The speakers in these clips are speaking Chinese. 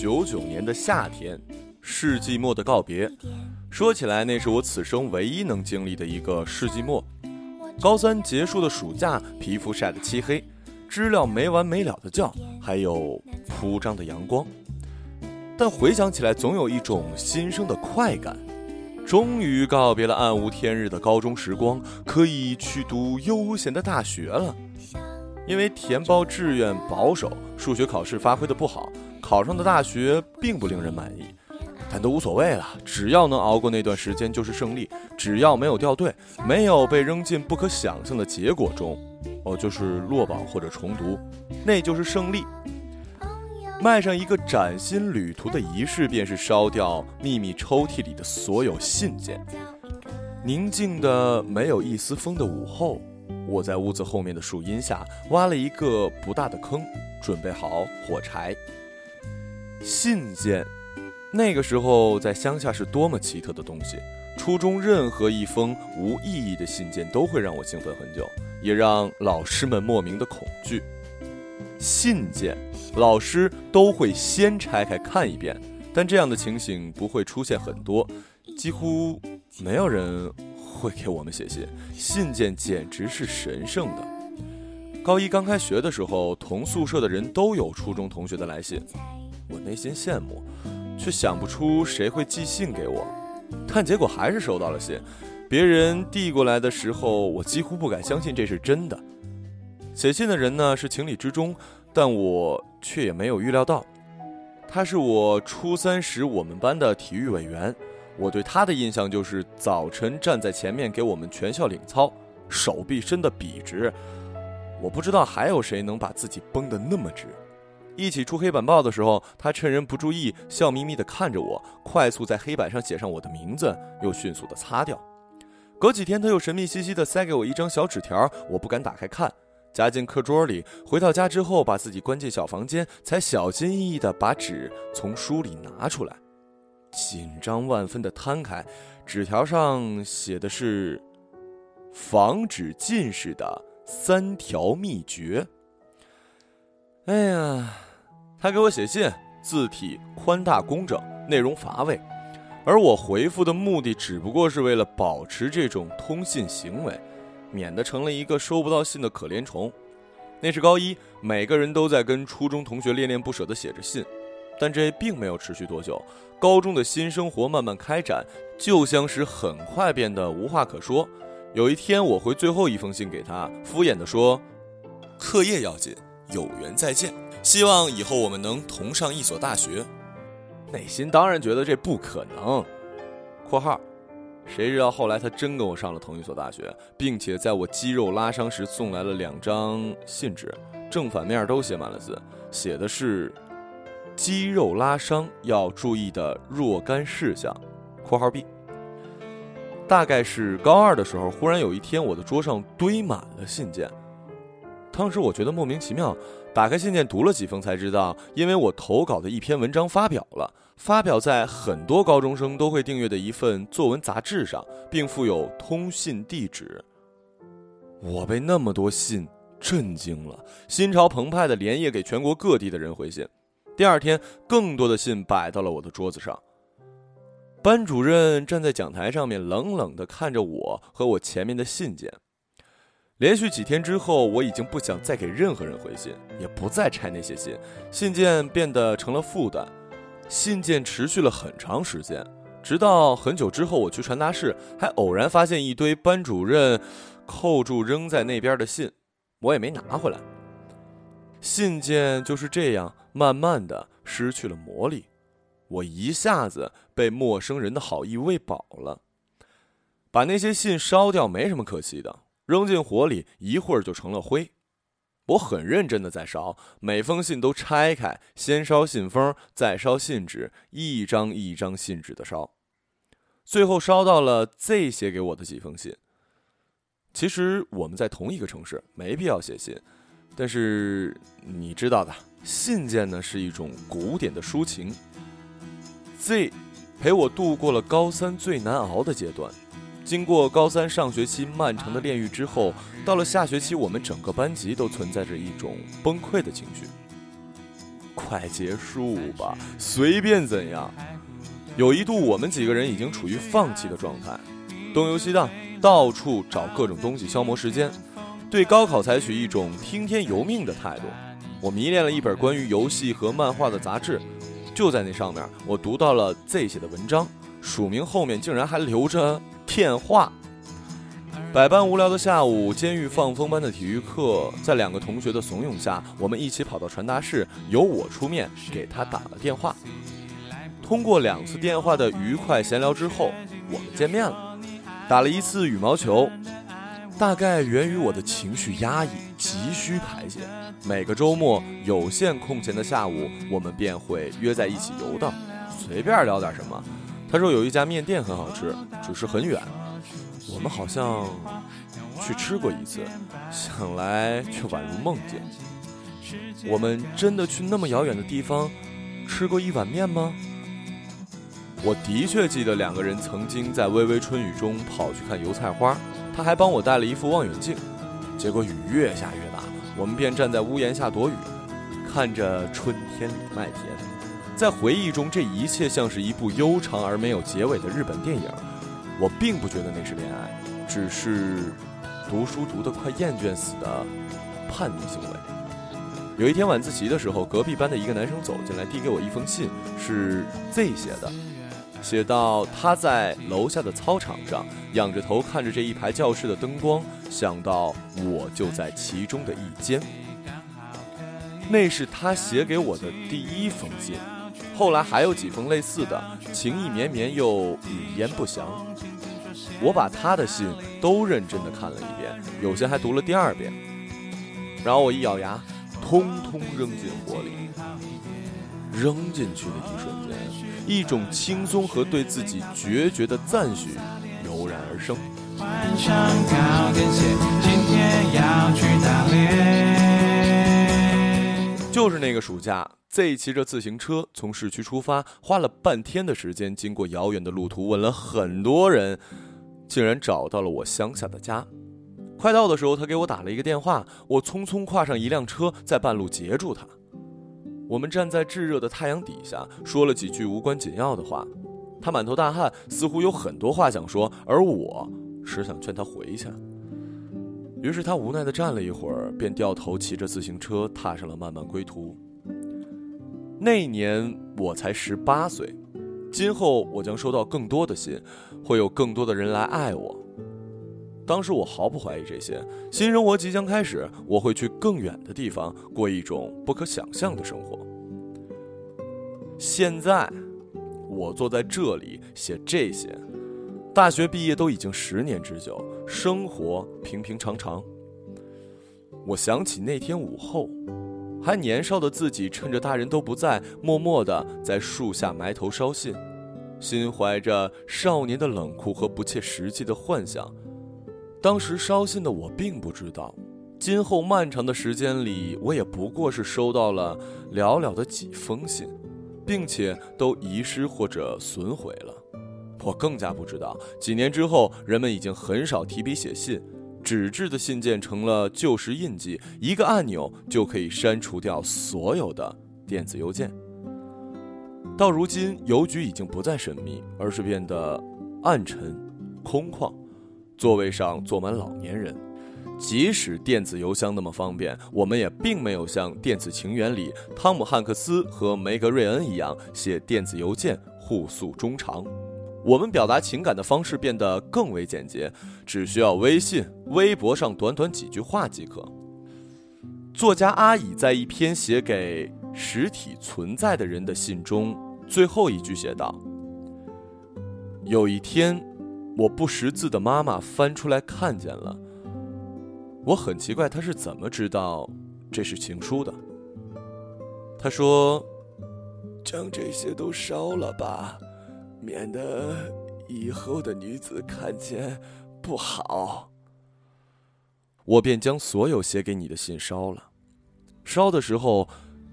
九九年的夏天，世纪末的告别。说起来，那是我此生唯一能经历的一个世纪末。高三结束的暑假，皮肤晒得漆黑，知了没完没了的叫，还有铺张的阳光。但回想起来，总有一种新生的快感。终于告别了暗无天日的高中时光，可以去读悠闲的大学了。因为填报志愿保守，数学考试发挥的不好，考上的大学并不令人满意。但都无所谓了，只要能熬过那段时间就是胜利。只要没有掉队，没有被扔进不可想象的结果中，哦，就是落榜或者重读，那就是胜利。迈上一个崭新旅途的仪式，便是烧掉秘密抽屉里的所有信件。宁静的、没有一丝风的午后，我在屋子后面的树荫下挖了一个不大的坑，准备好火柴。信件，那个时候在乡下是多么奇特的东西。初中任何一封无意义的信件都会让我兴奋很久，也让老师们莫名的恐惧。信件，老师都会先拆开看一遍，但这样的情形不会出现很多，几乎没有人会给我们写信。信件简直是神圣的。高一刚开学的时候，同宿舍的人都有初中同学的来信，我内心羡慕，却想不出谁会寄信给我。但结果还是收到了信，别人递过来的时候，我几乎不敢相信这是真的。写信的人呢是情理之中，但我却也没有预料到，他是我初三时我们班的体育委员。我对他的印象就是早晨站在前面给我们全校领操，手臂伸得笔直。我不知道还有谁能把自己绷得那么直。一起出黑板报的时候，他趁人不注意，笑眯眯地看着我，快速在黑板上写上我的名字，又迅速地擦掉。隔几天，他又神秘兮兮地塞给我一张小纸条，我不敢打开看。夹进课桌里，回到家之后，把自己关进小房间，才小心翼翼地把纸从书里拿出来，紧张万分地摊开，纸条上写的是“防止近视的三条秘诀”。哎呀，他给我写信，字体宽大工整，内容乏味，而我回复的目的只不过是为了保持这种通信行为。免得成了一个收不到信的可怜虫。那是高一，每个人都在跟初中同学恋恋不舍地写着信，但这并没有持续多久。高中的新生活慢慢开展，旧相识很快变得无话可说。有一天，我回最后一封信给他，敷衍地说：“课业要紧，有缘再见，希望以后我们能同上一所大学。”内心当然觉得这不可能。（括号）谁知道后来他真跟我上了同一所大学，并且在我肌肉拉伤时送来了两张信纸，正反面都写满了字，写的是肌肉拉伤要注意的若干事项。（括号 B） 大概是高二的时候，忽然有一天，我的桌上堆满了信件。当时我觉得莫名其妙，打开信件读了几封，才知道，因为我投稿的一篇文章发表了，发表在很多高中生都会订阅的一份作文杂志上，并附有通信地址。我被那么多信震惊了，心潮澎湃的连夜给全国各地的人回信。第二天，更多的信摆到了我的桌子上。班主任站在讲台上面，冷冷地看着我和我前面的信件。连续几天之后，我已经不想再给任何人回信，也不再拆那些信，信件变得成了负担。信件持续了很长时间，直到很久之后，我去传达室，还偶然发现一堆班主任扣住扔在那边的信，我也没拿回来。信件就是这样慢慢的失去了魔力，我一下子被陌生人的好意喂饱了。把那些信烧掉没什么可惜的。扔进火里，一会儿就成了灰。我很认真的在烧，每封信都拆开，先烧信封，再烧信纸，一张一张信纸的烧。最后烧到了 Z 写给我的几封信。其实我们在同一个城市，没必要写信，但是你知道的，信件呢是一种古典的抒情。Z 陪我度过了高三最难熬的阶段。经过高三上学期漫长的炼狱之后，到了下学期，我们整个班级都存在着一种崩溃的情绪。（快结束吧，随便怎样。有一度，我们几个人已经处于放弃的状态，东游西荡，到处找各种东西消磨时间，对高考采取一种听天由命的态度。我迷恋了一本关于游戏和漫画的杂志，就在那上面，我读到了 Z 写的文章，署名后面竟然还留着电话。百般无聊的下午，监狱放风般的体育课，在两个同学的怂恿下，我们一起跑到传达室，由我出面给他打了电话。通过两次电话的愉快闲聊之后，我们见面了，打了一次羽毛球，大概源于我的情绪压抑，急需排解。每个周末有限空闲的下午，我们便会约在一起游荡，随便聊点什么。他说有一家面店很好吃，只是很远。我们好像去吃过一次，想来却宛如梦境。我们真的去那么遥远的地方吃过一碗面吗？我的确记得两个人曾经在微微春雨中跑去看油菜花，他还帮我带了一副望远镜。结果雨越下越大，我们便站在屋檐下躲雨，看着春天里的麦田。在回忆中，这一切像是一部悠长而没有结尾的日本电影。我并不觉得那是恋爱，只是读书读得快厌倦死的叛逆行为。有一天晚自习的时候，隔壁班的一个男生走进来，递给我一封信，是 Z 写的。写到他在楼下的操场上仰着头看着这一排教室的灯光，想到我就在其中的一间。那是他写给我的第一封信，后来还有几封类似的，情意绵绵又语焉不详。我把他的信都认真的看了一遍，有些还读了第二遍。然后我一咬牙，通通扔进火里。扔进去的一瞬间。一种轻松和对自己决绝的赞许油然而生。就是那个暑假，Z 骑着自行车从市区出发，花了半天的时间，经过遥远的路途，问了很多人，竟然找到了我乡下的家。快到的时候，他给我打了一个电话，我匆匆跨上一辆车，在半路截住他。我们站在炙热的太阳底下，说了几句无关紧要的话。他满头大汗，似乎有很多话想说，而我只想劝他回去。于是他无奈地站了一会儿，便掉头骑着自行车踏上了漫漫归途。那年我才十八岁，今后我将收到更多的信，会有更多的人来爱我。当时我毫不怀疑这些，新生活即将开始，我会去更远的地方过一种不可想象的生活。现在，我坐在这里写这些，大学毕业都已经十年之久，生活平平常常。我想起那天午后，还年少的自己，趁着大人都不在，默默地在树下埋头烧信，心怀着少年的冷酷和不切实际的幻想。当时烧信的我并不知道，今后漫长的时间里，我也不过是收到了寥寥的几封信，并且都遗失或者损毁了。我更加不知道，几年之后，人们已经很少提笔写信，纸质的信件成了旧时印记，一个按钮就可以删除掉所有的电子邮件。到如今，邮局已经不再神秘，而是变得暗沉、空旷。座位上坐满老年人，即使电子邮箱那么方便，我们也并没有像《电子情缘》里汤姆汉克斯和梅格瑞恩一样写电子邮件互诉衷肠。我们表达情感的方式变得更为简洁，只需要微信、微博上短短几句话即可。作家阿乙在一篇写给实体存在的人的信中，最后一句写道：“有一天。”我不识字的妈妈翻出来看见了，我很奇怪她是怎么知道这是情书的。她说：“将这些都烧了吧，免得以后的女子看见不好。”我便将所有写给你的信烧了。烧的时候，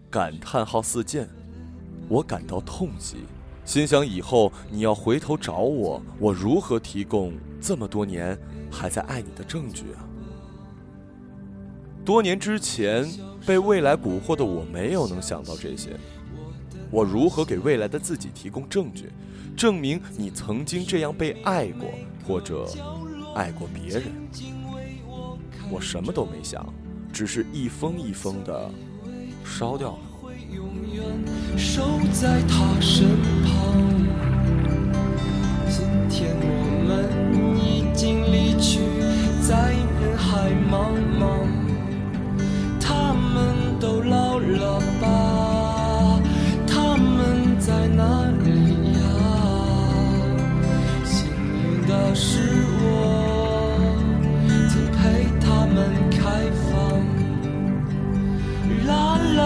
感叹号四溅，我感到痛极。心想以后你要回头找我，我如何提供这么多年还在爱你的证据啊？多年之前被未来蛊惑的我，没有能想到这些。我如何给未来的自己提供证据，证明你曾经这样被爱过，或者爱过别人？我什么都没想，只是一封一封的烧掉了。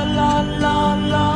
la la la